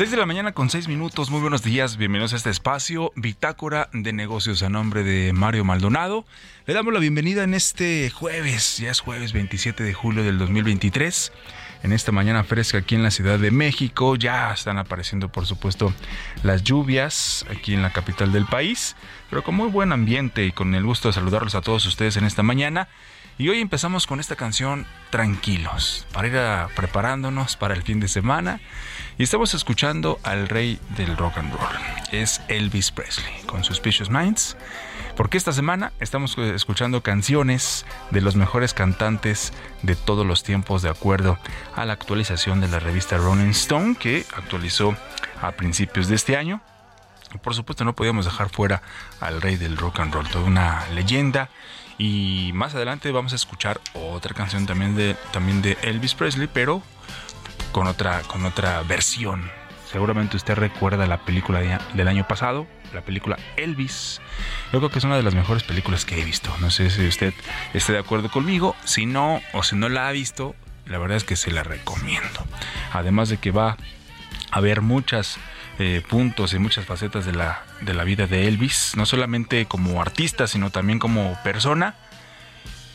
6 de la mañana con 6 minutos. Muy buenos días. Bienvenidos a este espacio, Bitácora de Negocios, a nombre de Mario Maldonado. Le damos la bienvenida en este jueves, ya es jueves 27 de julio del 2023. En esta mañana fresca aquí en la Ciudad de México, ya están apareciendo, por supuesto, las lluvias aquí en la capital del país, pero con muy buen ambiente y con el gusto de saludarlos a todos ustedes en esta mañana. Y hoy empezamos con esta canción Tranquilos, para ir a- preparándonos para el fin de semana. Y estamos escuchando al rey del rock and roll. Es Elvis Presley, con Suspicious Minds. Porque esta semana estamos escuchando canciones de los mejores cantantes de todos los tiempos de acuerdo a la actualización de la revista Rolling Stone que actualizó a principios de este año. Por supuesto no podíamos dejar fuera al rey del rock and roll, toda una leyenda. Y más adelante vamos a escuchar otra canción también de, también de Elvis Presley, pero con otra, con otra versión. Seguramente usted recuerda la película del año pasado, la película Elvis. Yo creo que es una de las mejores películas que he visto. No sé si usted esté de acuerdo conmigo. Si no, o si no la ha visto, la verdad es que se la recomiendo. Además de que va a haber muchos eh, puntos y muchas facetas de la, de la vida de Elvis, no solamente como artista, sino también como persona.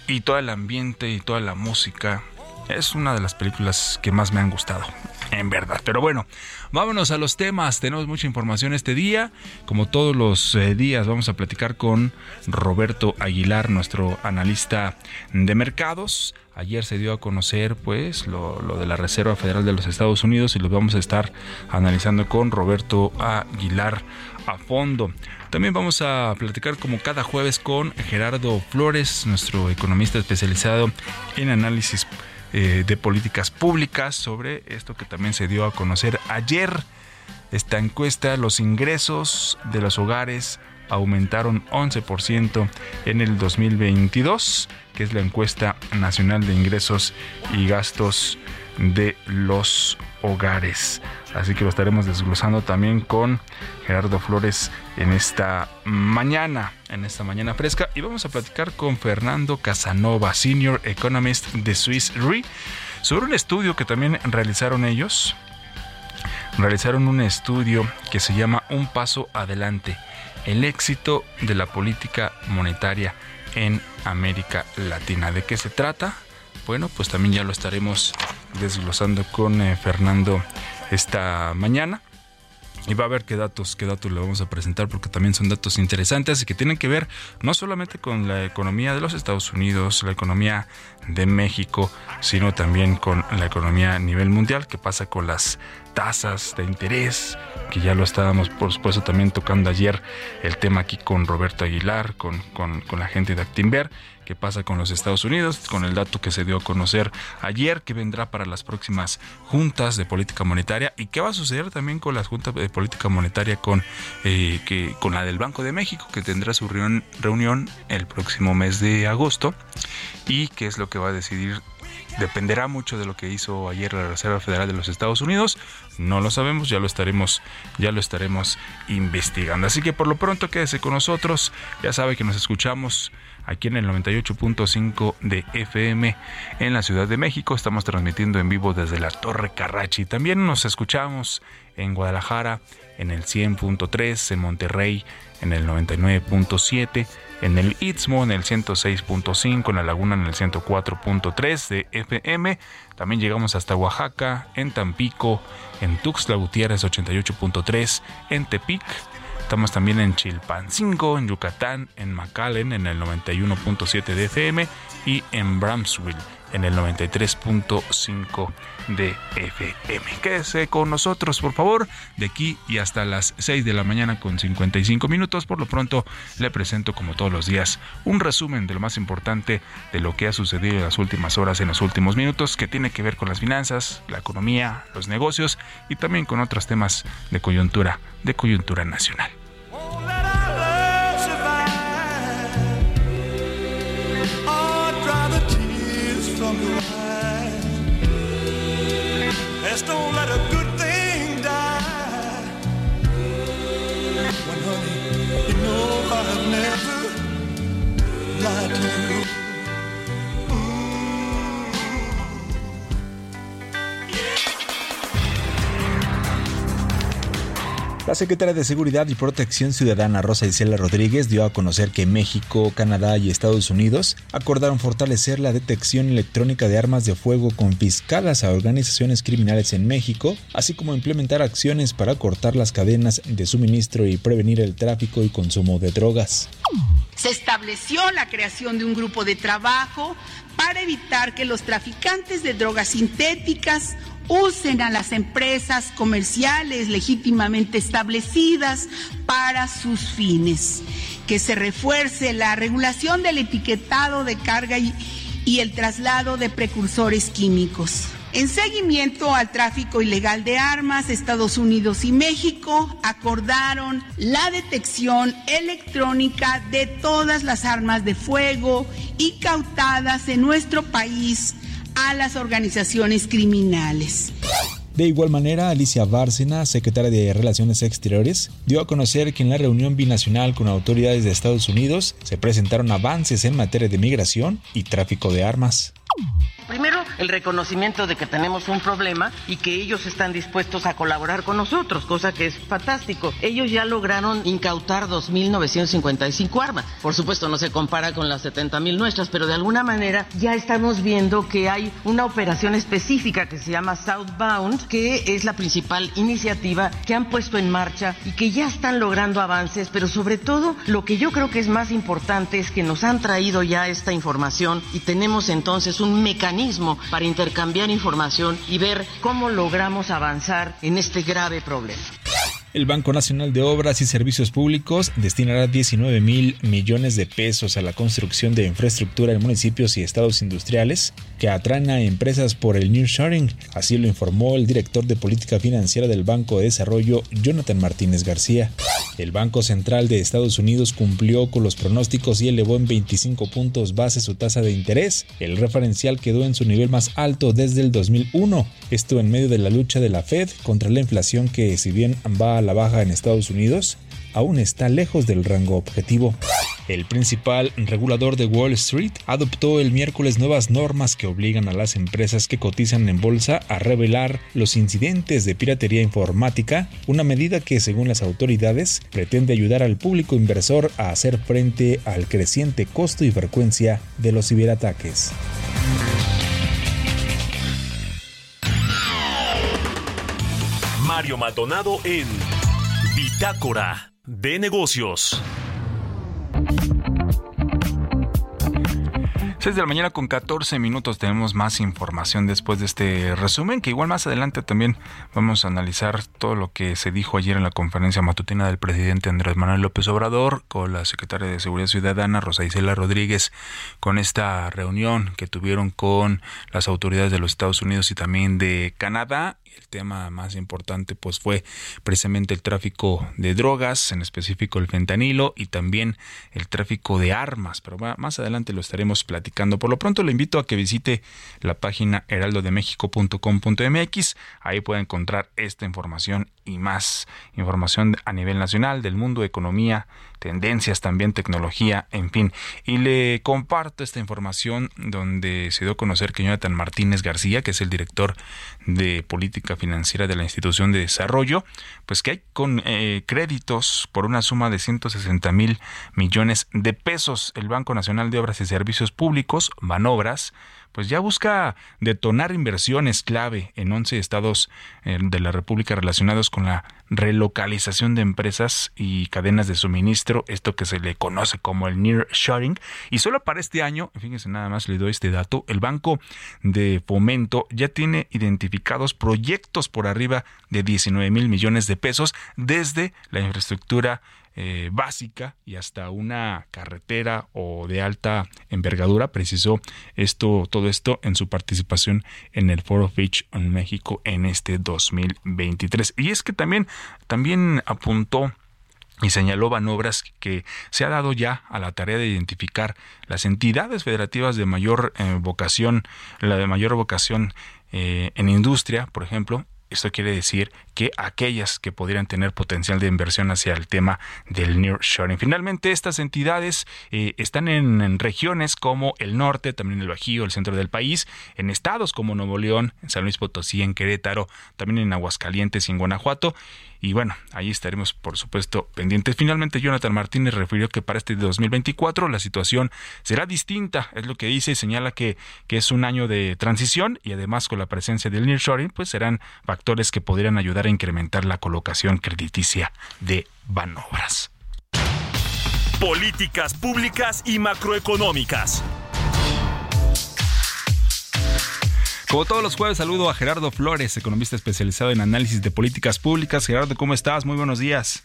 Y todo el ambiente y toda la música. Es una de las películas que más me han gustado en verdad. Pero bueno, vámonos a los temas. Tenemos mucha información este día. Como todos los eh, días, vamos a platicar con Roberto Aguilar, nuestro analista de mercados. Ayer se dio a conocer pues lo, de la Reserva Federal de los Estados Unidos y lo vamos a estar analizando con Roberto Aguilar a fondo. También vamos a platicar como cada jueves con Gerardo Flores, nuestro economista especializado en análisis eh, de políticas públicas sobre esto que también se dio a conocer ayer. Esta encuesta, los ingresos de los hogares aumentaron 11% en el 2022, que es la encuesta nacional de ingresos y gastos de los hogares. Así que lo estaremos desglosando también con Gerardo Flores en esta mañana, en esta mañana fresca. Y vamos a platicar con Fernando Casanova, Senior Economist de Swiss Re, sobre un estudio que también realizaron ellos. Realizaron un estudio que se llama Un paso adelante, el éxito de la política monetaria en América Latina. ¿De qué se trata? Bueno, pues también ya lo estaremos desglosando con eh, Fernando esta mañana. Y va a ver qué datos, qué datos le vamos a presentar porque también son datos interesantes y que tienen que ver no solamente con la economía de los Estados Unidos, la economía de México, sino también con la economía a nivel mundial, que pasa con las tasas de interés, que ya lo estábamos por supuesto también tocando ayer el tema aquí con Roberto Aguilar, con, con, la gente de Actinver qué pasa con los Estados Unidos, con el dato que se dio a conocer ayer, que vendrá para las próximas juntas de política monetaria y qué va a suceder también con las juntas de política monetaria con, eh, que, con la del Banco de México, que tendrá su reunión, reunión el próximo mes de agosto y qué es lo que va a decidir dependerá mucho de lo que hizo ayer la Reserva Federal de los Estados Unidos. No lo sabemos, ya lo estaremos, ya lo estaremos investigando. Así que por lo pronto quédese con nosotros. Ya sabe que nos escuchamos aquí en el 98.5 de FM en la Ciudad de México. Estamos transmitiendo en vivo desde la Torre Carrachi. También nos escuchamos en Guadalajara en el 100.3, en Monterrey en el 99.7, en el Istmo en el 106.5, en la Laguna en el 104.3 de FM. También llegamos hasta Oaxaca, en Tampico, en Tuxtla Gutiérrez 88.3, en Tepic Estamos también en Chilpancingo, en Yucatán, en McAllen en el 91.7 de FM y en Bramsville en el 93.5 de FM. Quédese con nosotros, por favor, de aquí y hasta las 6 de la mañana con 55 minutos. Por lo pronto, le presento, como todos los días, un resumen de lo más importante de lo que ha sucedido en las últimas horas, en los últimos minutos, que tiene que ver con las finanzas, la economía, los negocios y también con otros temas de coyuntura, de coyuntura nacional. Just don't let a good thing die. When, honey, you know I've never lied to you. La secretaria de Seguridad y Protección Ciudadana Rosa Isela Rodríguez dio a conocer que México, Canadá y Estados Unidos acordaron fortalecer la detección electrónica de armas de fuego confiscadas a organizaciones criminales en México, así como implementar acciones para cortar las cadenas de suministro y prevenir el tráfico y consumo de drogas. Se estableció la creación de un grupo de trabajo para evitar que los traficantes de drogas sintéticas usen a las empresas comerciales legítimamente establecidas para sus fines. que se refuerce la regulación del etiquetado de carga y, el traslado de precursores químicos. En seguimiento al tráfico ilegal de armas, Estados Unidos y México acordaron la detección electrónica de todas las armas de fuego incautadas en nuestro país a las organizaciones criminales. De igual manera, Alicia Bárcena, secretaria de Relaciones Exteriores, dio a conocer que en la reunión binacional con autoridades de Estados Unidos se presentaron avances en materia de migración y tráfico de armas. Primero, el reconocimiento de que tenemos un problema y que ellos están dispuestos a colaborar con nosotros, cosa que es fantástico. Ellos ya lograron incautar 2.955 armas. Por supuesto, no se compara con las 70.000 nuestras, pero de alguna manera ya estamos viendo que hay una operación específica que se llama Southbound, que es la principal iniciativa que han puesto en marcha y que ya están logrando avances, pero sobre todo lo que yo creo que es más importante es que nos han traído ya esta información y tenemos entonces un mecanismo para intercambiar información y ver cómo logramos avanzar en este grave problema. El Banco Nacional de Obras y Servicios Públicos destinará 19 mil millones de pesos a la construcción de infraestructura en municipios y estados industriales que atraen a empresas por el New Sharing. Así lo informó el director de política financiera del Banco de Desarrollo, Jonathan Martínez García. El Banco Central de Estados Unidos cumplió con los pronósticos y elevó en 25 puntos base su tasa de interés. El referencial quedó en su nivel más alto desde el 2001. Esto en medio de la lucha de la Fed contra la inflación que, si bien va a la baja en Estados Unidos, aún está lejos del rango objetivo. El principal regulador de Wall Street adoptó el miércoles nuevas normas que obligan a las empresas que cotizan en bolsa a revelar los incidentes de piratería informática, una medida que según las autoridades pretende ayudar al público inversor a hacer frente al creciente costo y frecuencia de los ciberataques. Mario Maldonado en Bitácora de Negocios. 6 de la mañana con 14 minutos tenemos más información después de este resumen, que igual más adelante también vamos a analizar todo lo que se dijo ayer en la conferencia matutina del presidente Andrés Manuel López Obrador con la secretaria de Seguridad Ciudadana Rosa Isela Rodríguez con esta reunión que tuvieron con las autoridades de los Estados Unidos y también de Canadá el tema más importante pues fue precisamente el tráfico de drogas, en específico el fentanilo y también el tráfico de armas, pero más adelante lo estaremos platicando. Por lo pronto le invito a que visite la página heraldodemexico.com.mx, ahí puede encontrar esta información y más información a nivel nacional, del mundo, economía, tendencias también, tecnología, en fin. Y le comparto esta información donde se dio a conocer que Jonathan Martínez García, que es el director de política financiera de la institución de desarrollo, pues que hay con eh, créditos por una suma de 160 mil millones de pesos. El Banco Nacional de Obras y Servicios Públicos, Banobras, pues ya busca detonar inversiones clave en 11 estados eh, de la República relacionados con la relocalización de empresas y cadenas de suministro, esto que se le conoce como el near sharing, y solo para este año, fíjense nada más le doy este dato, el Banco de Fomento ya tiene identificados proyectos por arriba de 19 mil millones de pesos desde la infraestructura eh, básica y hasta una carretera o de alta envergadura. Precisó esto, todo esto en su participación en el Foro Beach en México en este 2023. Y es que también, también apuntó y señaló Banobras que se ha dado ya a la tarea de identificar las entidades federativas de mayor eh, vocación, la de mayor vocación eh, en industria, por ejemplo, esto quiere decir que aquellas que pudieran tener potencial de inversión hacia el tema del nearshoring. Finalmente, estas entidades eh, están en, regiones como el norte, también el Bajío, el centro del país, en estados como Nuevo León, en San Luis Potosí, en Querétaro, también en Aguascalientes y en Guanajuato. Y bueno, ahí estaremos, por supuesto, pendientes. Finalmente, Jonathan Martínez refirió que para este 2024 la situación será distinta, es lo que dice, y señala que, que es un año de transición y además con la presencia del nearshoring, pues serán factores que podrían ayudar a incrementar la colocación crediticia de Banobras. Políticas públicas y macroeconómicas. Como todos los jueves, saludo a Gerardo Flores, economista especializado en análisis de políticas públicas. Gerardo, ¿cómo estás? Muy buenos días.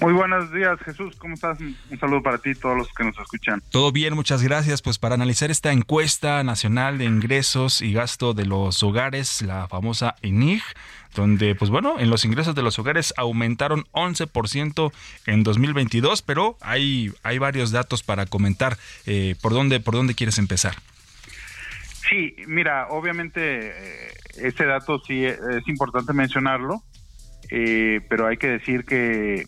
Muy buenos días, Jesús. ¿Cómo estás? Un saludo para ti y todos los que nos escuchan. Todo bien, muchas gracias. Pues para analizar esta encuesta nacional de ingresos y gasto de los hogares, la famosa INIG, donde, pues bueno, en los ingresos de los hogares aumentaron 11% en 2022, pero hay, hay varios datos para comentar. Eh, ¿por, dónde, ¿Por dónde quieres empezar? Sí, mira, obviamente eh, este dato sí es importante mencionarlo, eh, pero hay que decir que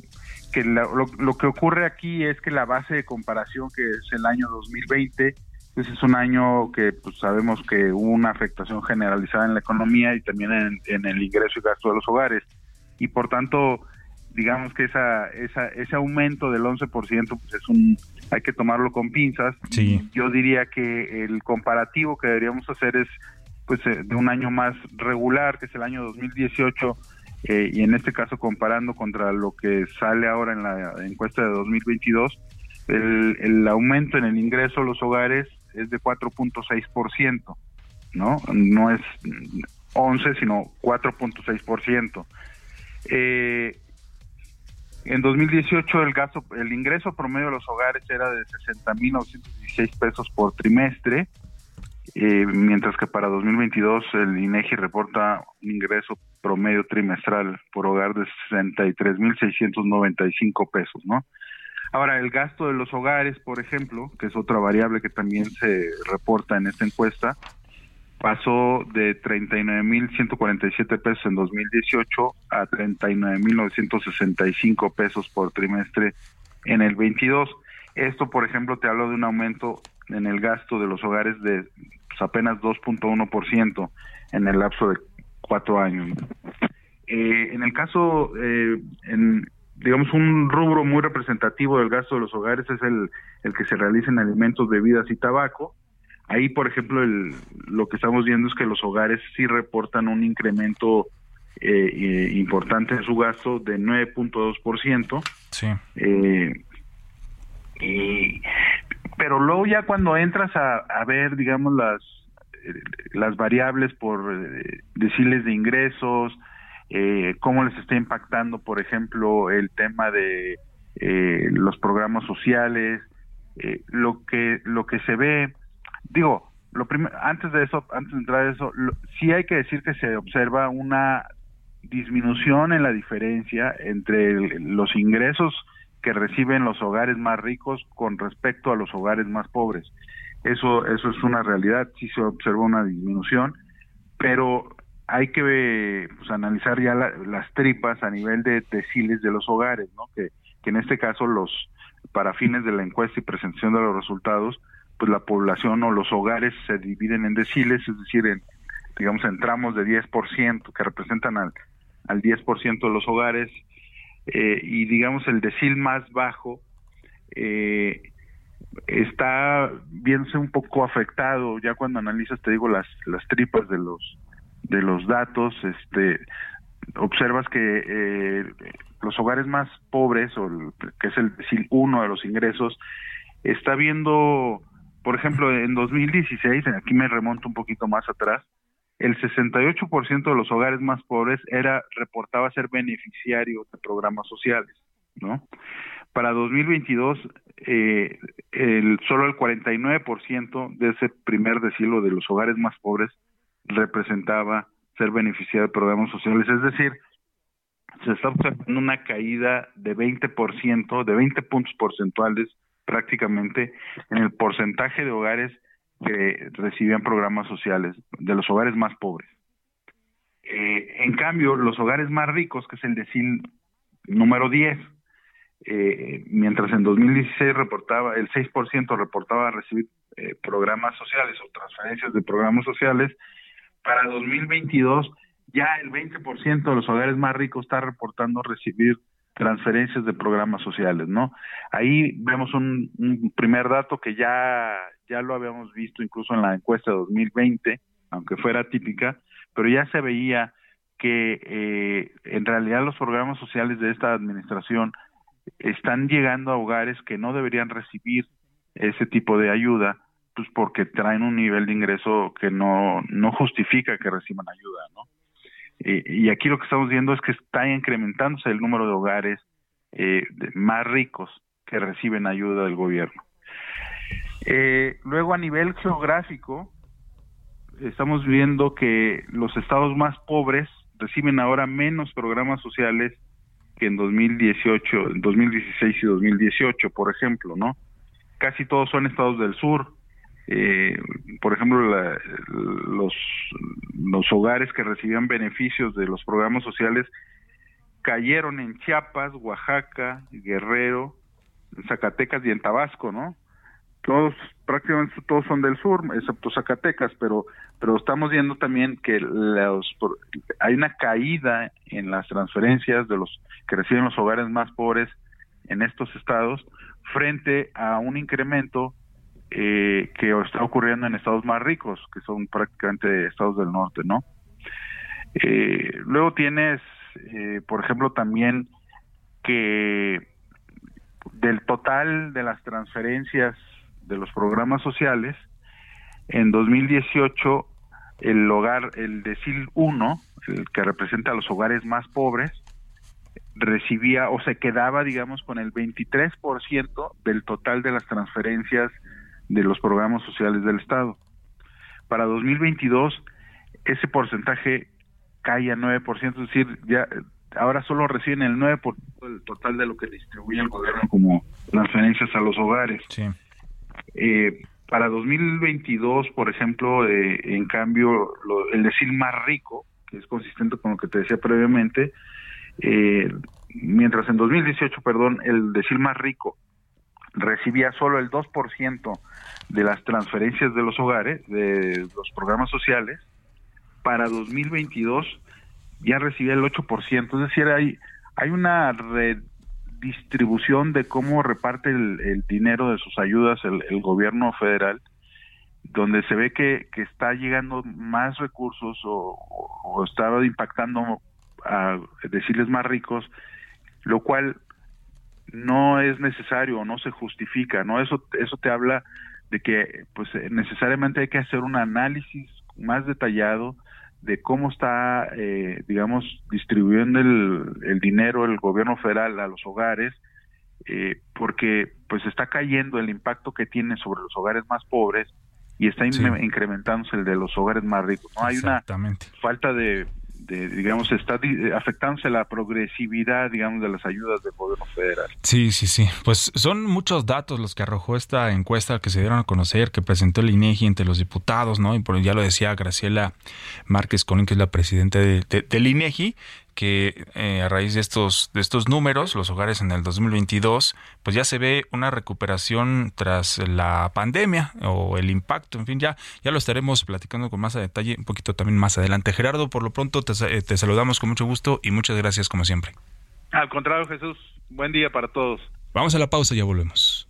que lo, que ocurre aquí es que la base de comparación, que es el año 2020, ese es un año que pues, sabemos que hubo una afectación generalizada en la economía y también en, el ingreso y gasto de los hogares. Y por tanto, digamos que esa, esa, ese aumento del 11% pues es un hay que tomarlo con pinzas. Yo diría que el comparativo que deberíamos hacer es pues eh, de un año más regular, que es el año 2018 eh, y en este caso comparando contra lo que sale ahora en la encuesta de 2022, el, el aumento en el ingreso a los hogares es de 4.6%, ¿no? No es 11, sino 4.6%. Eh, en 2018 el gasto, el ingreso promedio de los hogares era de 60.916 pesos por trimestre, eh, mientras que para 2022 el INEGI reporta un ingreso promedio trimestral por hogar de 63.695 pesos, ¿no? Ahora, el gasto de los hogares, por ejemplo, que es otra variable que también se reporta en esta encuesta, pasó de 39.147 pesos en 2018 a 39.965 pesos por trimestre en el 22. Esto, por ejemplo, te hablo de un aumento en el gasto de los hogares de pues, apenas 2.1% en el lapso de cuatro años. Eh, en el caso, eh, en, digamos, un rubro muy representativo del gasto de los hogares es el, el que se realiza en alimentos, bebidas y tabaco. Ahí, por ejemplo, el, lo que estamos viendo es que los hogares sí reportan un incremento eh, importante en su gasto de 9.2%. Sí. y, pero luego ya cuando entras a, a ver, digamos, las las variables por eh, deciles de ingresos, eh, cómo les está impactando, por ejemplo, el tema de eh, los programas sociales, lo que lo que se ve, digo, lo antes de eso, antes de entrar a eso, sí hay que decir que se observa una disminución en la diferencia entre los ingresos que reciben los hogares más ricos con respecto a los hogares más pobres. Eso, eso es una realidad, sí se observa una disminución, pero hay que pues, analizar ya las tripas a nivel de deciles de los hogares, ¿no? Que, que en este caso los para fines de la encuesta y presentación de los resultados, pues la población o los hogares se dividen en deciles, es decir, en digamos en tramos de 10% que representan al al 10% de los hogares eh, y digamos el decil más bajo eh, está viéndose un poco afectado. Ya cuando analizas te digo las las tripas de los de los datos este observas que eh, los hogares más pobres o que es el decir uno de los ingresos está viendo por ejemplo en 2016 aquí me remonto un poquito más atrás el 68% de los hogares más pobres era reportaba ser beneficiario de programas sociales no para 2022, eh, el, solo el 49% de ese primer decilo de los hogares más pobres representaba ser beneficiario de programas sociales. Es decir, se está observando una caída de 20%, de 20 puntos porcentuales prácticamente en el porcentaje de hogares que recibían programas sociales, de los hogares más pobres. Eh, en cambio, los hogares más ricos, que es el decil número 10, eh, mientras en 2016 reportaba, el 6% reportaba recibir eh, programas sociales o transferencias de programas sociales, para 2022 ya el 20% de los hogares más ricos está reportando recibir transferencias de programas sociales, ¿no? Ahí vemos un, primer dato que ya, ya lo habíamos visto incluso en la encuesta de 2020, aunque fuera típica, pero ya se veía que eh, en realidad los programas sociales de esta administración están llegando a hogares que no deberían recibir ese tipo de ayuda, pues porque traen un nivel de ingreso que no, no justifica que reciban ayuda, ¿no? Y aquí lo que estamos viendo es que está incrementándose el número de hogares eh, más ricos que reciben ayuda del gobierno. Eh, luego a nivel geográfico, estamos viendo que los estados más pobres reciben ahora menos programas sociales que en 2018, 2016 y 2018, por ejemplo, ¿no? Casi todos son estados del sur. Eh, por ejemplo, los, los hogares que recibían beneficios de los programas sociales cayeron en Chiapas, Oaxaca, Guerrero, Zacatecas y en Tabasco, ¿no? Todos, prácticamente todos son del sur, excepto Zacatecas, pero, pero estamos viendo también que los, hay una caída en las transferencias de los que reciben los hogares más pobres en estos estados frente a un incremento eh, que está ocurriendo en estados más ricos, que son prácticamente estados del norte, ¿no? Eh, luego tienes, eh, por ejemplo, también que del total de las transferencias de los programas sociales, en 2018 el hogar, el decil 1, el que representa a los hogares más pobres, recibía o se quedaba, digamos, con el 23% del total de las transferencias de los programas sociales del Estado. Para 2022, ese porcentaje cae a 9%, es decir, ya ahora solo reciben el 9% del total de lo que distribuye el gobierno como transferencias a los hogares. Eh, para 2022, por ejemplo, eh, en cambio, el decir más rico, que es consistente con lo que te decía previamente, eh, mientras en 2018, perdón, el decir más rico recibía solo el 2% de las transferencias de los hogares, de los programas sociales, para 2022 ya recibía el 8%, es decir, hay, hay una redistribución de cómo reparte el, dinero de sus ayudas el, gobierno federal, donde se ve que, que está llegando más recursos o, o está impactando a decirles más ricos, lo cual no es necesario o no se justifica, ¿no? Eso, eso te habla de que pues necesariamente hay que hacer un análisis más detallado de cómo está, eh, digamos, distribuyendo el, dinero el gobierno federal a los hogares, eh, porque pues está cayendo el impacto que tiene sobre los hogares más pobres y está incrementándose el de los hogares más ricos. No hay una falta de, digamos, está afectándose la progresividad, digamos, de las ayudas del gobierno federal. Sí, sí, sí. Pues son muchos datos los que arrojó esta encuesta que se dieron a conocer, que presentó el INEGI entre los diputados, ¿no? Y por, ya lo decía Graciela Márquez Colín, que es la presidenta de, del INEGI, que eh, a raíz de estos, de estos números, los hogares en el 2022, pues ya se ve una recuperación tras la pandemia o el impacto, en fin, ya, ya lo estaremos platicando con más detalle un poquito también más adelante. Gerardo, por lo pronto te, eh, te saludamos con mucho gusto y muchas gracias como siempre. Al contrario, Jesús, buen día para todos. Vamos a la pausa y ya volvemos.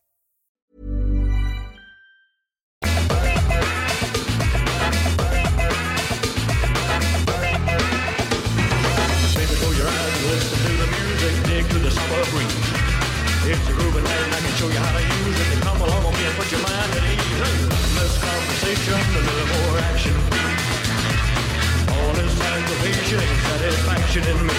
breeze. It's a grooving and I can show you how to use it. Come along with me and put your mind at ease. Less conversation, a little more action. All this aggravation ain't satisfaction in me.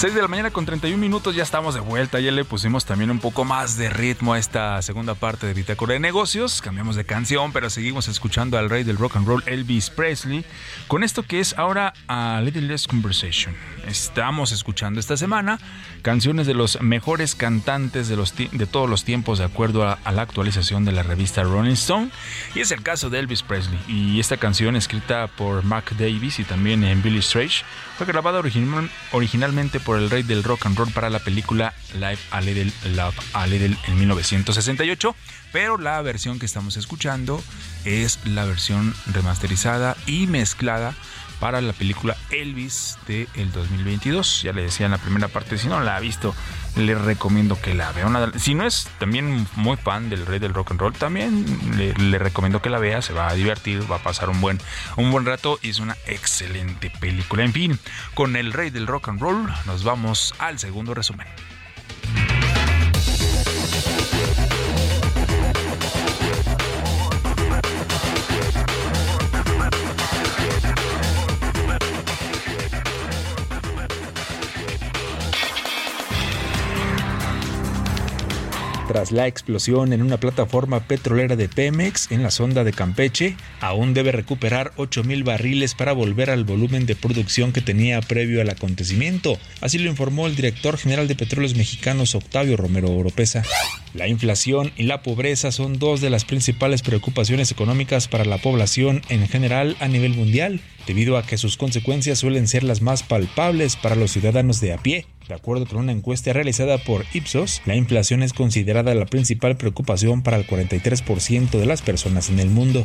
6 de la mañana con 31 minutos, ya estamos de vuelta. Ya le pusimos también un poco más de ritmo a esta segunda parte de Bitácora de Negocios. Cambiamos de canción, pero seguimos escuchando al rey del rock and roll, Elvis Presley, con esto que es ahora A Little Less Conversation. Estamos escuchando esta semana canciones de los mejores cantantes de, los de todos los tiempos, de acuerdo a, la actualización de la revista Rolling Stone. Y es el caso de Elvis Presley. Y esta canción, escrita por Mark Davis y también en Billy Strange, fue grabada original- originalmente por el rey del rock and roll para la película Live a Little Love a Little en 1968, pero la versión que estamos escuchando es la versión remasterizada y mezclada para la película Elvis de el 2022. Ya le decía en la primera parte, si no la ha visto, le recomiendo que la vea. Si no es también muy fan del rey del rock and roll, también le, le recomiendo que la vea. Se va a divertir, va a pasar un buen, un buen rato y es una excelente película. En fin, con el rey del rock and roll nos vamos al segundo resumen. Tras la explosión en una plataforma petrolera de Pemex en la sonda de Campeche, aún debe recuperar 8.000 barriles para volver al volumen de producción que tenía previo al acontecimiento. Así lo informó el director general de Petróleos Mexicanos, Octavio Romero Oropesa. La inflación y la pobreza son dos de las principales preocupaciones económicas para la población en general a nivel mundial, debido a que sus consecuencias suelen ser las más palpables para los ciudadanos de a pie. De acuerdo con una encuesta realizada por Ipsos, la inflación es considerada la principal preocupación para el 43% de las personas en el mundo.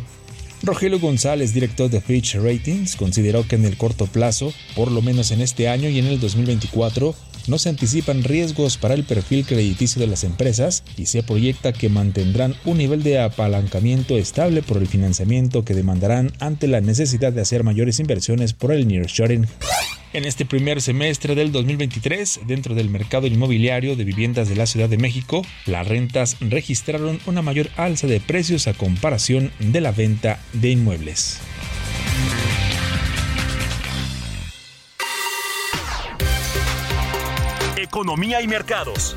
Rogelio González, director de Fitch Ratings, consideró que en el corto plazo, por lo menos en este año y en el 2024, no se anticipan riesgos para el perfil crediticio de las empresas y se proyecta que mantendrán un nivel de apalancamiento estable por el financiamiento que demandarán ante la necesidad de hacer mayores inversiones por el nearshoring. En este primer semestre del 2023, dentro del mercado inmobiliario de viviendas de la Ciudad de México, las rentas registraron una mayor alza de precios a comparación de la venta de inmuebles. Economía y mercados.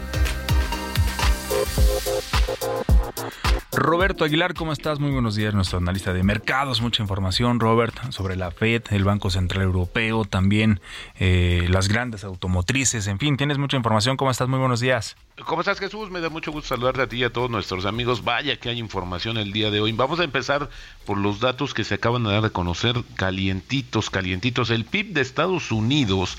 Roberto Aguilar, ¿cómo estás? Muy buenos días, nuestro analista de mercados. Mucha información, Robert, sobre la Fed, el Banco Central Europeo, también eh, las grandes automotrices, en fin, tienes mucha información. ¿Cómo estás? Muy buenos días. ¿Cómo estás Jesús? Me da mucho gusto saludarte a ti y a todos nuestros amigos. Vaya que hay información el día de hoy. Vamos a empezar por los datos que se acaban de dar a conocer calientitos, calientitos. El PIB de Estados Unidos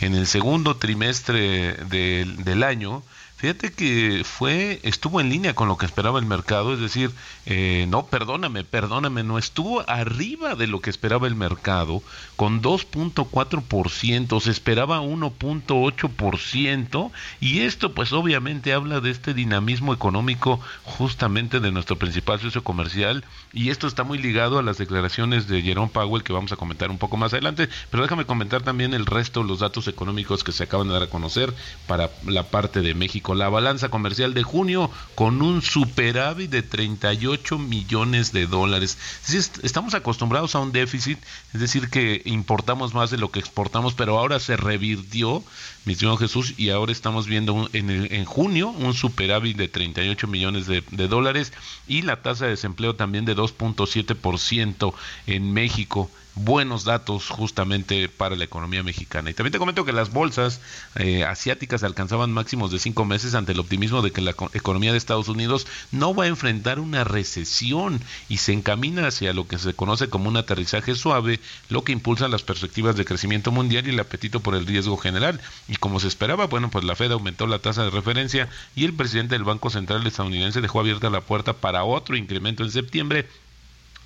en el segundo trimestre del, año Fíjate que fue, estuvo en línea con lo que esperaba el mercado, es decir, eh, no, perdóname, perdóname, no estuvo arriba de lo que esperaba el mercado, con 2.4%, se esperaba 1.8%, y esto pues obviamente habla de este dinamismo económico justamente de nuestro principal socio comercial, y esto está muy ligado a las declaraciones de Jerome Powell que vamos a comentar un poco más adelante, pero déjame comentar también el resto, los datos económicos que se acaban de dar a conocer para la parte de México la balanza comercial de junio con un superávit de 38 millones de dólares. Estamos acostumbrados a un déficit, es decir, que importamos más de lo que exportamos, pero ahora se revirtió, mi señor Jesús, y ahora estamos viendo en, el, en, junio un superávit de 38 millones de, de dólares y la tasa de desempleo también de 2.7% en México. Buenos datos justamente para la economía mexicana. Y también te comento que las bolsas eh, asiáticas alcanzaban máximos de cinco meses ante el optimismo de que la economía de Estados Unidos no va a enfrentar una recesión y se encamina hacia lo que se conoce como un aterrizaje suave, lo que impulsa las perspectivas de crecimiento mundial y el apetito por el riesgo general. Y como se esperaba, bueno, pues la Fed aumentó la tasa de referencia y el presidente del Banco Central estadounidense dejó abierta la puerta para otro incremento en septiembre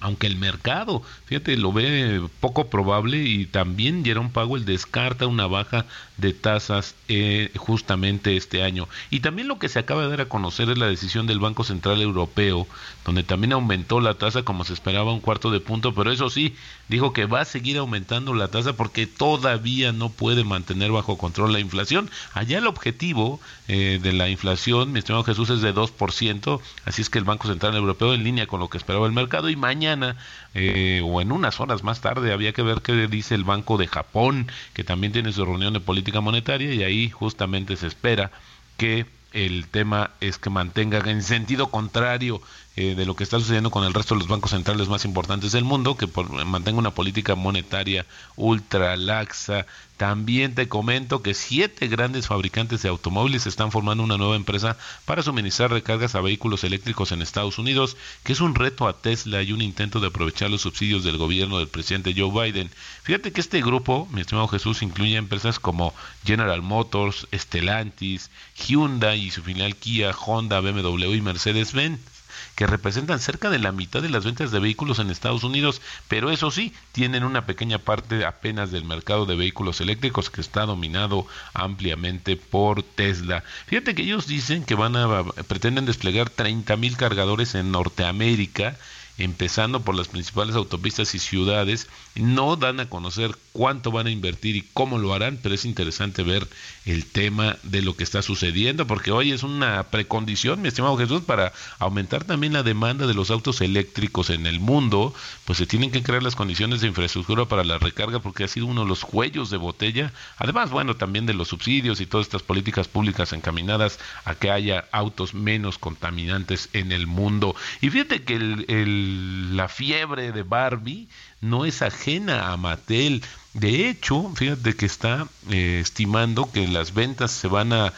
aunque el mercado, fíjate, lo ve poco probable y también Jerome Powell descarta una baja de tasas eh, justamente este año. Y también lo que se acaba de dar a conocer es la decisión del Banco Central Europeo, donde también aumentó la tasa como se esperaba un cuarto de punto, pero eso sí, dijo que va a seguir aumentando la tasa porque todavía no puede mantener bajo control la inflación. Allá el objetivo eh, de la inflación, mi estimado Jesús, es de 2%, así es que el Banco Central Europeo en línea con lo que esperaba el mercado y mañana eh, o en unas horas más tarde había que ver qué dice el Banco de Japón, que también tiene su reunión de política monetaria y ahí justamente se espera que el tema es que mantenga en sentido contrario eh, de lo que está sucediendo con el resto de los bancos centrales más importantes del mundo, que mantenga una política monetaria ultra laxa. También te comento que siete grandes fabricantes de automóviles están formando una nueva empresa para suministrar recargas a vehículos eléctricos en Estados Unidos, que es un reto a Tesla y un intento de aprovechar los subsidios del gobierno del presidente Joe Biden. Fíjate que este grupo, mi estimado Jesús, incluye empresas como General Motors, Stellantis, Hyundai y su filial Kia, Honda, BMW y Mercedes-Benz que representan cerca de la mitad de las ventas de vehículos en Estados Unidos, pero eso sí, tienen una pequeña parte apenas del mercado de vehículos eléctricos que está dominado ampliamente por Tesla. Fíjate que ellos dicen que van a pretenden desplegar 30 mil cargadores en Norteamérica empezando por las principales autopistas y ciudades, no dan a conocer cuánto van a invertir y cómo lo harán, pero es interesante ver el tema de lo que está sucediendo, porque hoy es una precondición, mi estimado Jesús, para aumentar también la demanda de los autos eléctricos en el mundo, pues se tienen que crear las condiciones de infraestructura para la recarga, porque ha sido uno de los cuellos de botella, además, bueno, también de los subsidios y todas estas políticas públicas encaminadas a que haya autos menos contaminantes en el mundo. Y fíjate que el, la fiebre de Barbie no es ajena a Mattel. De hecho, fíjate que está eh, estimando que las ventas se van a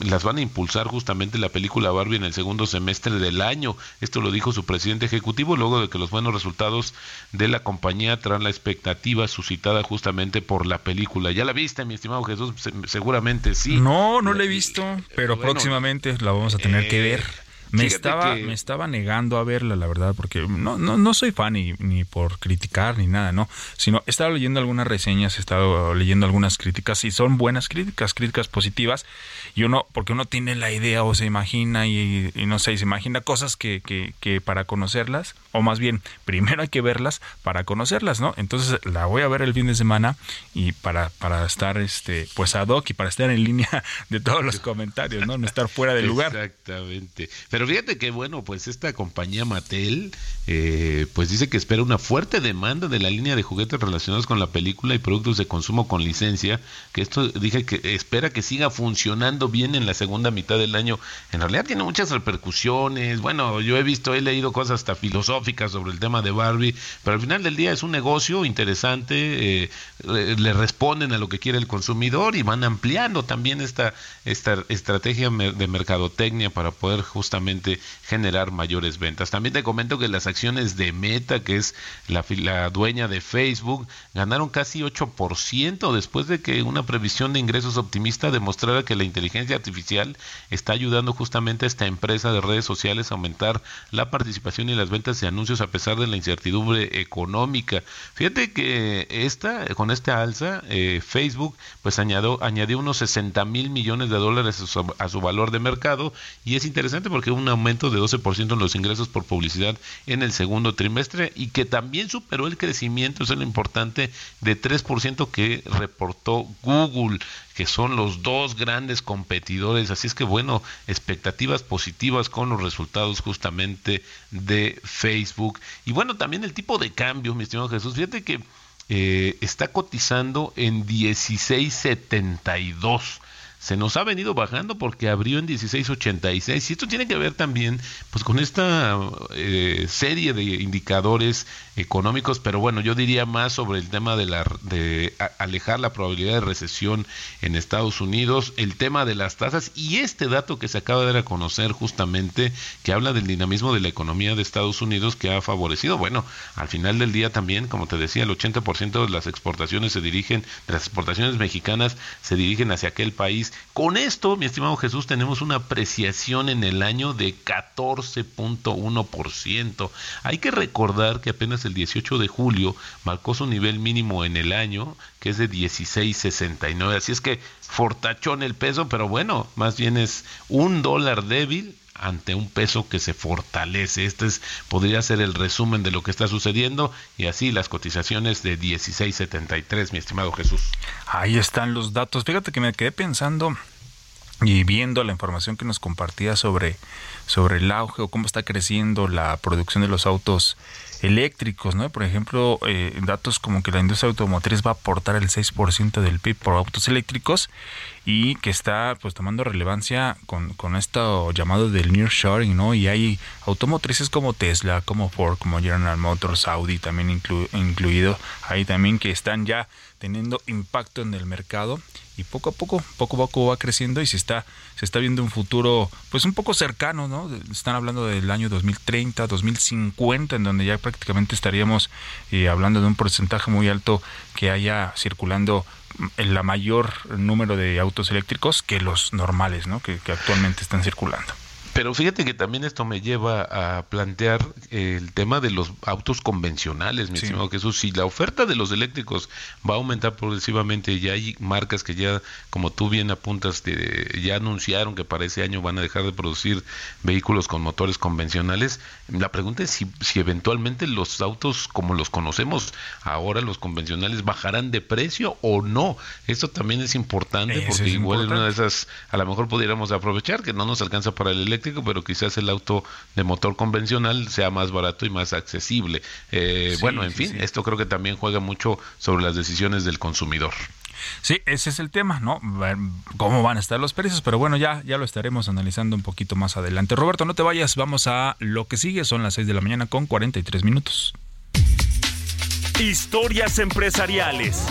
las van a impulsar justamente la película Barbie en el segundo semestre del año. Esto lo dijo su presidente ejecutivo luego de que los buenos resultados de la compañía traen la expectativa suscitada justamente por la película. ¿Ya la viste, mi estimado Jesús? seguramente sí. No, no la he visto, pero próximamente la vamos a tener que ver. Me estaba, me estaba negando a verla, la verdad, porque no, no, no soy fan ni, ni por criticar ni nada, ¿no? Sino he estado leyendo algunas reseñas, he estado leyendo algunas críticas y son buenas críticas, críticas positivas. Y uno, porque uno tiene la idea o se imagina y, no sé, se imagina cosas que, que, que para conocerlas, o más bien, primero hay que verlas para conocerlas, ¿no? Entonces la voy a ver el fin de semana y para, para estar este, pues ad hoc y para estar en línea de todos los comentarios, ¿no? No estar fuera del lugar. Exactamente. Pero fíjate que bueno, pues esta compañía Mattel, eh, pues dice que espera una fuerte demanda de la línea de juguetes relacionados con la película y productos de consumo con licencia, que esto dije que espera que siga funcionando bien en la segunda mitad del año. En realidad tiene muchas repercusiones. Bueno, yo he visto, he leído cosas hasta filosóficas sobre el tema de Barbie, pero al final del día es un negocio interesante, eh, le responden a lo que quiere el consumidor y van ampliando también esta, esta estrategia de mercadotecnia para poder justamente generar mayores ventas. También te comento que las acciones de Meta, que es la, la dueña de Facebook, ganaron casi 8% después de que una previsión de ingresos optimista demostrara que la inteligencia artificial está ayudando justamente a esta empresa de redes sociales a aumentar la participación y las ventas de anuncios a pesar de la incertidumbre económica. Fíjate que esta, con esta alza, eh, Facebook pues añadió, añadió unos 60 mil millones de dólares a su, a su valor de mercado y es interesante porque un aumento de 12% en los ingresos por publicidad en el segundo trimestre y que también superó el crecimiento, eso es lo importante, de 3% que reportó Google que son los dos grandes competidores. Así es que bueno, expectativas positivas con los resultados justamente de Facebook. Y bueno, también el tipo de cambio, mi estimado Jesús. Fíjate que eh, está cotizando en 1672 se nos ha venido bajando porque abrió en 16.86 y esto tiene que ver también pues con esta eh, serie de indicadores económicos, pero bueno, yo diría más sobre el tema de la de alejar la probabilidad de recesión en Estados Unidos, el tema de las tasas y este dato que se acaba de dar a conocer justamente que habla del dinamismo de la economía de Estados Unidos que ha favorecido, bueno, al final del día también, como te decía, el 80% de las exportaciones se dirigen, de las exportaciones mexicanas se dirigen hacia aquel país con esto, mi estimado Jesús, tenemos una apreciación en el año de 14.1%. Hay que recordar que apenas el 18 de julio marcó su nivel mínimo en el año, que es de 16.69. Así es que fortachón el peso, pero bueno, más bien es un dólar débil ante un peso que se fortalece. Este es, podría ser el resumen de lo que está sucediendo y así las cotizaciones de 16.73, mi estimado Jesús. Ahí están los datos. Fíjate que me quedé pensando y viendo la información que nos compartía sobre, sobre el auge o cómo está creciendo la producción de los autos eléctricos, ¿no? Por ejemplo, eh, datos como que la industria automotriz va a aportar el 6% del PIB por autos eléctricos y que está pues tomando relevancia con, con esto llamado del nearshoring, ¿no? Y hay automotrices como Tesla, como Ford, como General Motors, Audi también incluido, ahí también que están ya teniendo impacto en el mercado y poco a poco, poco a poco va creciendo y se está, se está viendo un futuro pues un poco cercano, ¿no? Están hablando del año 2030, 2050, en donde ya prácticamente estaríamos eh, hablando de un porcentaje muy alto que haya circulando el la mayor número de autos eléctricos que los normales, ¿no? que actualmente están circulando. Pero fíjate que también esto me lleva a plantear el tema de los autos convencionales, mi estimado Jesús. Si la oferta de los eléctricos va a aumentar progresivamente, ya hay marcas que ya, como tú bien apuntas, ya anunciaron que para ese año van a dejar de producir vehículos con motores convencionales. La pregunta es si, si eventualmente los autos como los conocemos ahora, los convencionales, bajarán de precio o no. Esto también es importante porque igual en una de esas, a lo mejor pudiéramos aprovechar que no nos alcanza para el eléctrico pero quizás el auto de motor convencional sea más barato y más accesible. Eh, bueno, en fin, esto creo que también juega mucho sobre las decisiones del consumidor. Sí, ese es el tema, ¿no? ¿Cómo van a estar los precios? Pero bueno, ya, ya lo estaremos analizando un poquito más adelante. Roberto, no te vayas, vamos a lo que sigue, son las 6 de la mañana con 43 minutos. Historias empresariales.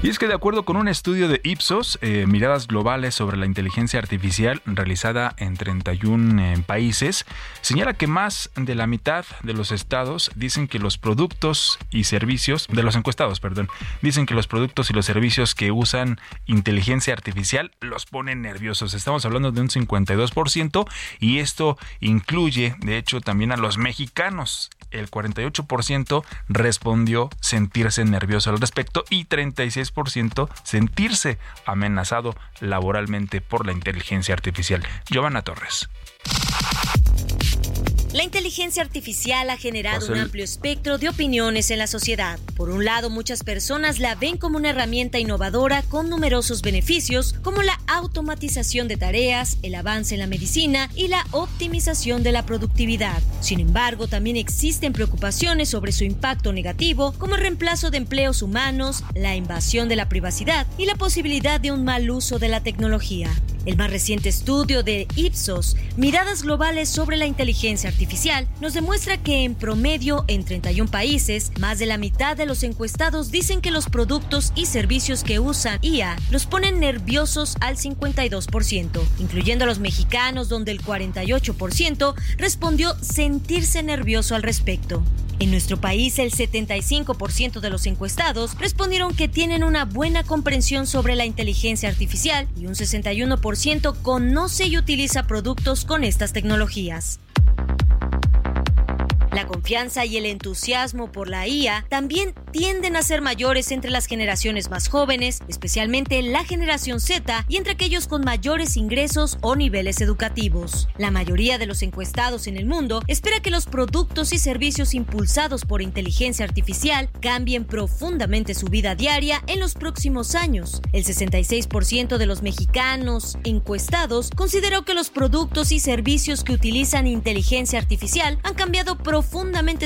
Y es que de acuerdo con un estudio de Ipsos, eh, miradas globales sobre la inteligencia artificial realizada en 31 eh, países, señala que más de la mitad de los estados dicen que los productos y servicios, de los encuestados, perdón, dicen que los productos y los servicios que usan inteligencia artificial los ponen nerviosos. Estamos hablando de un 52% y esto incluye, de hecho, también a los mexicanos. El 48% respondió sentirse nervioso al respecto y 36 sentirse amenazado laboralmente por la inteligencia artificial. Giovanna Torres. La inteligencia artificial ha generado un amplio espectro de opiniones en la sociedad. Por un lado, muchas personas la ven como una herramienta innovadora con numerosos beneficios, como la automatización de tareas, el avance en la medicina y la optimización de la productividad. Sin embargo, también existen preocupaciones sobre su impacto negativo, como el reemplazo de empleos humanos, la invasión de la privacidad y la posibilidad de un mal uso de la tecnología. El más reciente estudio de Ipsos, Miradas Globales sobre la Inteligencia Artificial, nos demuestra que en promedio en 31 países, más de la mitad de los encuestados dicen que los productos y servicios que usan IA los ponen nerviosos al 52%, incluyendo a los mexicanos donde el 48% respondió sentirse nervioso al respecto. En nuestro país, el 75% de los encuestados respondieron que tienen una buena comprensión sobre la inteligencia artificial y un 61% conoce y utiliza productos con estas tecnologías. La confianza y el entusiasmo por la IA también tienden a ser mayores entre las generaciones más jóvenes, especialmente la generación Z y entre aquellos con mayores ingresos o niveles educativos. La mayoría de los encuestados en el mundo espera que los productos y servicios impulsados por inteligencia artificial cambien profundamente su vida diaria en los próximos años. El 66% de los mexicanos encuestados consideró que los productos y servicios que utilizan inteligencia artificial han cambiado profundamente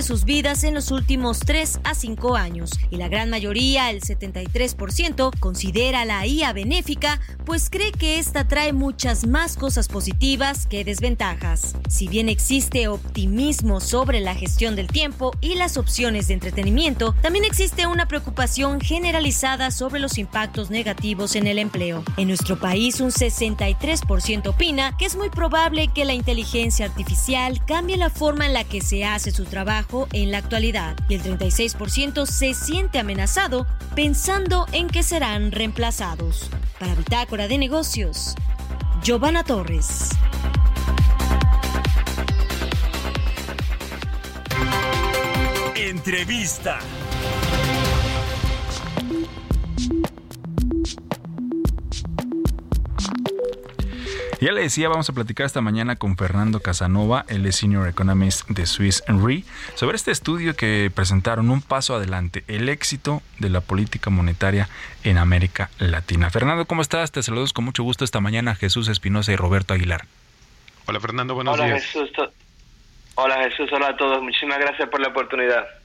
sus vidas en los últimos 3 a 5 años. años y la gran mayoría, el 73%, considera la IA benéfica, pues cree que esta trae muchas más cosas positivas que desventajas. Si bien existe optimismo sobre la gestión del tiempo y las opciones de entretenimiento, también existe una preocupación generalizada sobre los impactos negativos en el empleo. En nuestro país, un 63% opina que es muy probable que la inteligencia artificial cambie la forma en la que se hace su trabajo en la actualidad y el 36% se siente amenazado pensando en que serán reemplazados. Para Bitácora de Negocios, Giovanna Torres. Entrevista. Ya le decía, vamos a platicar esta mañana con Fernando Casanova, el es Senior Economist de Swiss Re, sobre este estudio que presentaron un paso adelante, el éxito de la política monetaria en América Latina. Fernando, ¿cómo estás? Te saludos con mucho gusto esta mañana Jesús Espinosa y Roberto Aguilar. Hola Fernando, buenos hola, días. Jesús, hola Jesús, hola a todos. Muchísimas gracias por la oportunidad.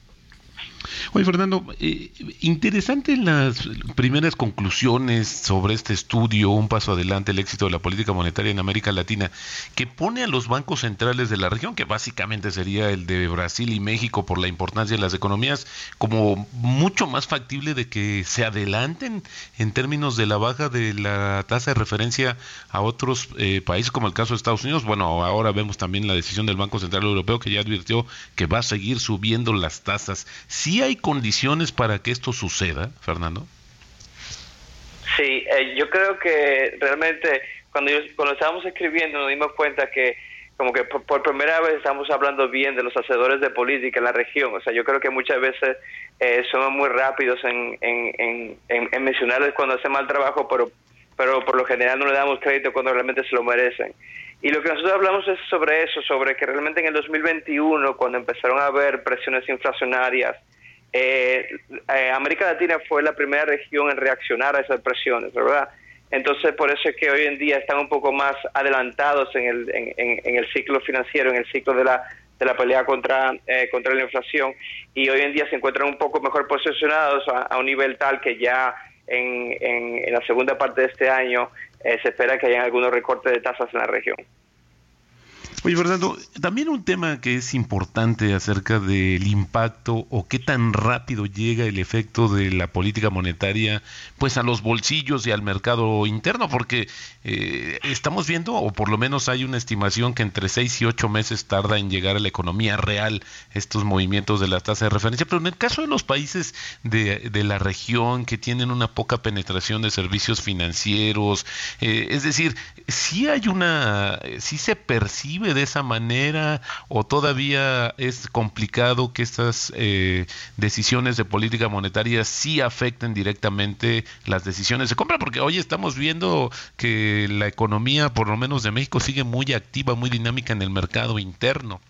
Oye, Fernando, eh, interesante las primeras conclusiones sobre este estudio, un paso adelante, el éxito de la política monetaria en América Latina, que pone a los bancos centrales de la región, que básicamente sería el de Brasil y México por la importancia de las economías, como mucho más factible de que se adelanten en términos de la baja de la tasa de referencia a otros eh, países, como el caso de Estados Unidos. Bueno, ahora vemos también la decisión del Banco Central Europeo que ya advirtió que va a seguir subiendo las tasas. ¿Sí hay condiciones para que esto suceda, Fernando? Sí, eh, yo creo que realmente cuando, estábamos escribiendo nos dimos cuenta que como que por, primera vez estamos hablando bien de los hacedores de política en la región. O sea, yo creo que muchas veces eh, somos muy rápidos en, en, en, en, mencionarles cuando hacen mal trabajo, pero, pero por lo general no le damos crédito cuando realmente se lo merecen. Y lo que nosotros hablamos es sobre eso, sobre que realmente en el 2021, cuando empezaron a haber presiones inflacionarias, eh, eh, América Latina fue la primera región en reaccionar a esas presiones, ¿verdad? Entonces, por eso es que hoy en día están un poco más adelantados en el, en, el ciclo financiero, en el ciclo de la, de la pelea contra, eh, contra la inflación, y hoy en día se encuentran un poco mejor posicionados a, un nivel tal que ya en, en, la segunda parte de este año eh, se espera que haya algunos recortes de tasas en la región. Oye, Fernando, también un tema que es importante acerca del impacto o qué tan rápido llega el efecto de la política monetaria pues a los bolsillos y al mercado interno, porque eh, estamos viendo, o por lo menos hay una estimación que entre seis y ocho meses tarda en llegar a la economía real estos movimientos de la tasa de referencia, pero en el caso de los países de, de la región que tienen una poca penetración de servicios financieros, eh, es decir, si hay una, si se percibe de esa manera o todavía es complicado que estas eh, decisiones de política monetaria sí afecten directamente las decisiones de compra? Porque hoy estamos viendo que la economía, por lo menos de México, sigue muy activa, muy dinámica en el mercado interno.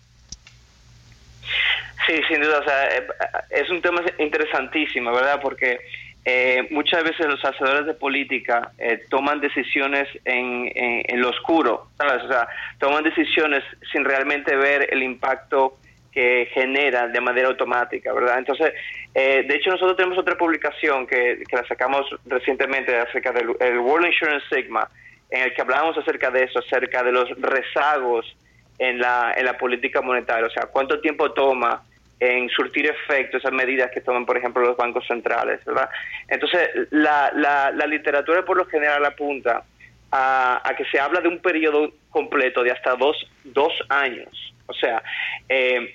Sí, sin duda, o sea, eh, es un tema interesantísimo, ¿verdad? Porque eh, muchas veces los hacedores de política eh, toman decisiones en, en, lo oscuro, O sea, toman decisiones sin realmente ver el impacto que genera de manera automática, ¿verdad? Entonces, eh, de hecho, nosotros tenemos otra publicación que, que la sacamos recientemente acerca del World Insurance Sigma, en el que hablamos acerca de eso, acerca de los rezagos en la, en la política monetaria, o sea, cuánto tiempo toma en surtir efecto esas medidas que toman, por ejemplo, los bancos centrales, ¿verdad? Entonces, la, la, la literatura por lo general apunta a, a, que se habla de un periodo completo de hasta dos, dos años. O sea, eh,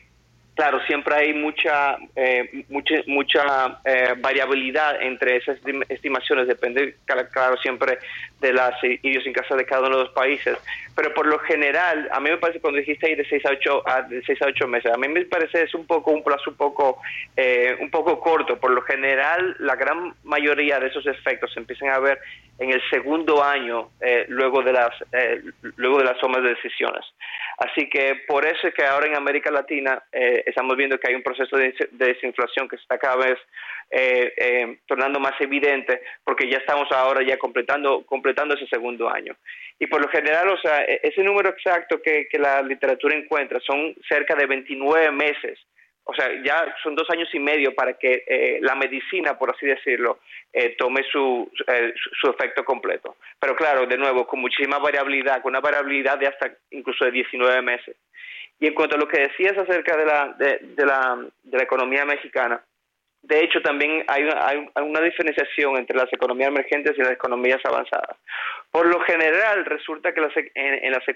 Claro, siempre hay mucha eh, mucha, mucha eh, variabilidad entre esas estimaciones, depende, claro, siempre de las idiosincrasias de cada uno de los países. Pero por lo general, a mí me parece, cuando dijiste ahí de 6 a 8, a, de 6 a 8 meses, a mí me parece es un poco un plazo un poco, eh, un poco corto. Por lo general, la gran mayoría de esos efectos se empiezan a ver en el segundo año eh, luego de las eh, luego de las tomas de decisiones. Así que por eso es que ahora en América Latina eh, estamos viendo que hay un proceso de, desinflación que está cada vez tornando más evidente porque ya estamos ahora ya completando completando ese segundo año. Y por lo general, o sea, e-, ese número exacto que la literatura encuentra son cerca de 29 meses o sea, ya son dos años y medio para que eh, la medicina, por así decirlo, eh, tome su, su, efecto completo. Pero claro, de nuevo, con muchísima variabilidad, con una variabilidad de hasta incluso de 19 meses. Y en cuanto a lo que decías acerca de la, de la, de la economía mexicana, de hecho, también hay una, diferenciación entre las economías emergentes y las economías avanzadas. Por lo general, resulta que en, las,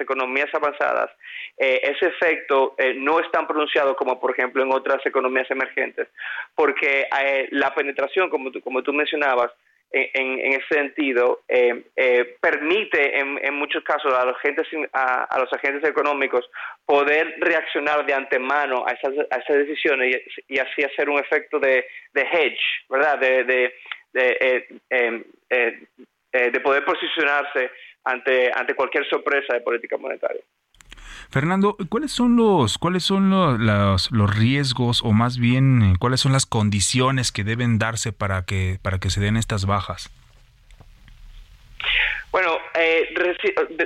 economías avanzadas eh, ese efecto eh, no es tan pronunciado como, por ejemplo, en otras economías emergentes, porque eh, la penetración, como como tú mencionabas, en, ese sentido eh, eh, permite en, muchos casos a los agentes a, los agentes económicos poder reaccionar de antemano a esas, a decisiones y, así hacer un efecto de, hedge verdad de de, de, eh, de poder posicionarse ante ante cualquier sorpresa de política monetaria Fernando, ¿cuáles son los cuáles son los, los, riesgos o más bien eh, cuáles son las condiciones que deben darse para que para que se den estas bajas? Bueno, eh,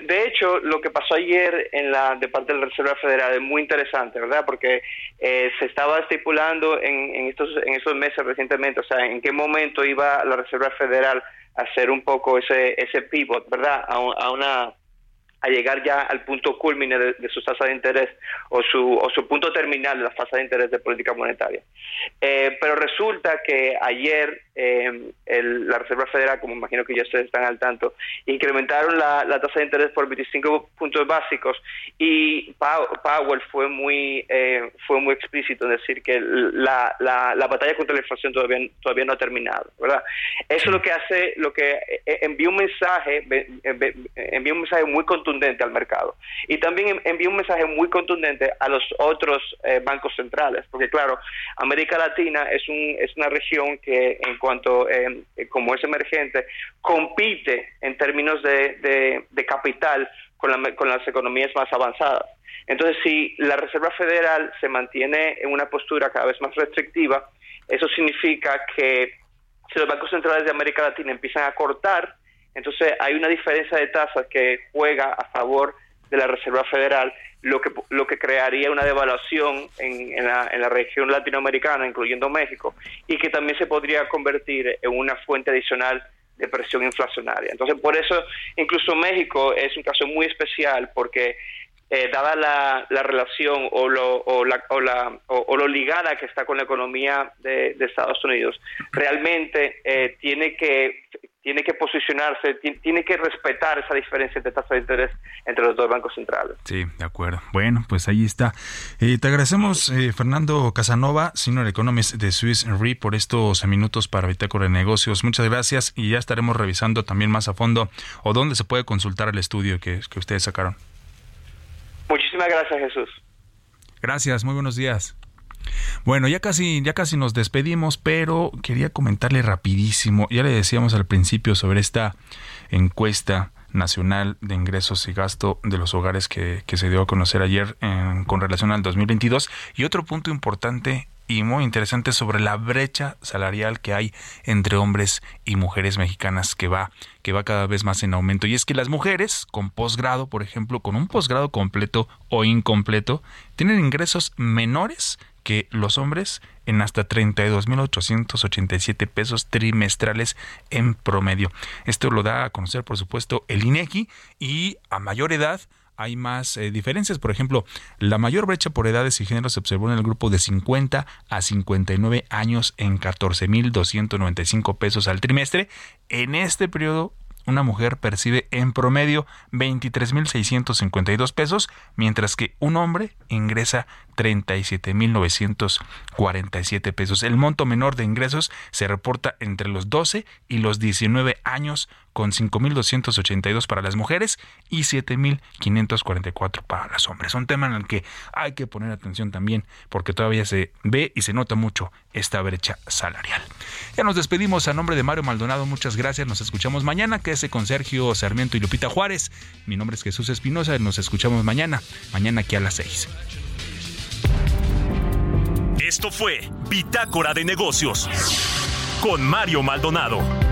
de hecho, lo que pasó ayer en la de parte de la Reserva Federal es muy interesante, ¿verdad? Porque eh, se estaba estipulando en, en estos en meses recientemente, o sea, en qué momento iba la Reserva Federal a hacer un poco ese ese pivot, ¿verdad? a una a llegar ya al punto culmine de, su tasa de interés o su, o su punto terminal de la tasa de interés de política monetaria. Eh, pero resulta que ayer eh, la Reserva Federal, como imagino que ya ustedes están al tanto, incrementaron la, tasa de interés por 25 puntos básicos y Powell fue muy eh, fue muy explícito en decir que la, la, batalla contra la inflación todavía todavía no ha terminado, ¿verdad? Eso es lo que hace, lo que envía un mensaje, envía un mensaje muy contundente al mercado. Y también envía un mensaje muy contundente a los otros eh, bancos centrales, porque claro, América Latina es, un, es una región que en cuanto, eh, como es emergente, compite en términos de, de, capital con, con las economías más avanzadas. Entonces, si la Reserva Federal se mantiene en una postura cada vez más restrictiva, eso significa que si los bancos centrales de América Latina empiezan a cortar entonces hay una diferencia de tasas que juega a favor de la Reserva Federal, lo que, lo que crearía una devaluación en, la, en la región latinoamericana, incluyendo México, y que también se podría convertir en una fuente adicional de presión inflacionaria. Entonces, por eso, incluso México es un caso muy especial, porque eh, dada la, la, relación o lo, o, la, o, lo ligada que está con la economía de, de Estados Unidos, realmente eh, tiene que tiene que posicionarse, tiene que respetar esa diferencia de tasa de interés entre los dos bancos centrales. Sí, de acuerdo. Bueno, pues ahí está. Eh, te agradecemos, eh, Fernando Casanova, Senior Economist de Swiss Re, por estos minutos para Bitácora de Negocios. Muchas gracias y ya estaremos revisando también más a fondo o dónde se puede consultar el estudio que, que ustedes sacaron. Muchísimas gracias, Jesús. Gracias, muy buenos días. Bueno, ya casi, ya casi nos despedimos, pero quería comentarle rapidísimo. Ya le decíamos al principio sobre esta encuesta nacional de ingresos y gasto de los hogares que, se dio a conocer ayer con relación al 2022. Y otro punto importante y muy interesante sobre la brecha salarial que hay entre hombres y mujeres mexicanas que va que va cada vez más en aumento y es que las mujeres con posgrado, por ejemplo, con un posgrado completo o incompleto, tienen ingresos menores que los hombres en hasta 32.887 pesos trimestrales en promedio. Esto lo da a conocer, por supuesto, el INEGI y a mayor edad hay más eh, diferencias. Por ejemplo, la mayor brecha por edades y géneros se observó en el grupo de 50 a 59 años en 14.295 pesos al trimestre. En este periodo una mujer percibe en promedio 23.652 pesos, mientras que un hombre ingresa 37.947 pesos. El monto menor de ingresos se reporta entre los 12 y los 19 años con 5.282 para las mujeres y 7.544 para los hombres. Un tema en el que hay que poner atención también porque todavía se ve y se nota mucho esta brecha salarial. Ya nos despedimos a nombre de Mario Maldonado. Muchas gracias. Nos escuchamos mañana. Quédese con Sergio Sarmiento y Lupita Juárez. Mi nombre es Jesús Espinosa. Nos escuchamos mañana. Mañana aquí a las 6. Esto fue Bitácora de Negocios con Mario Maldonado.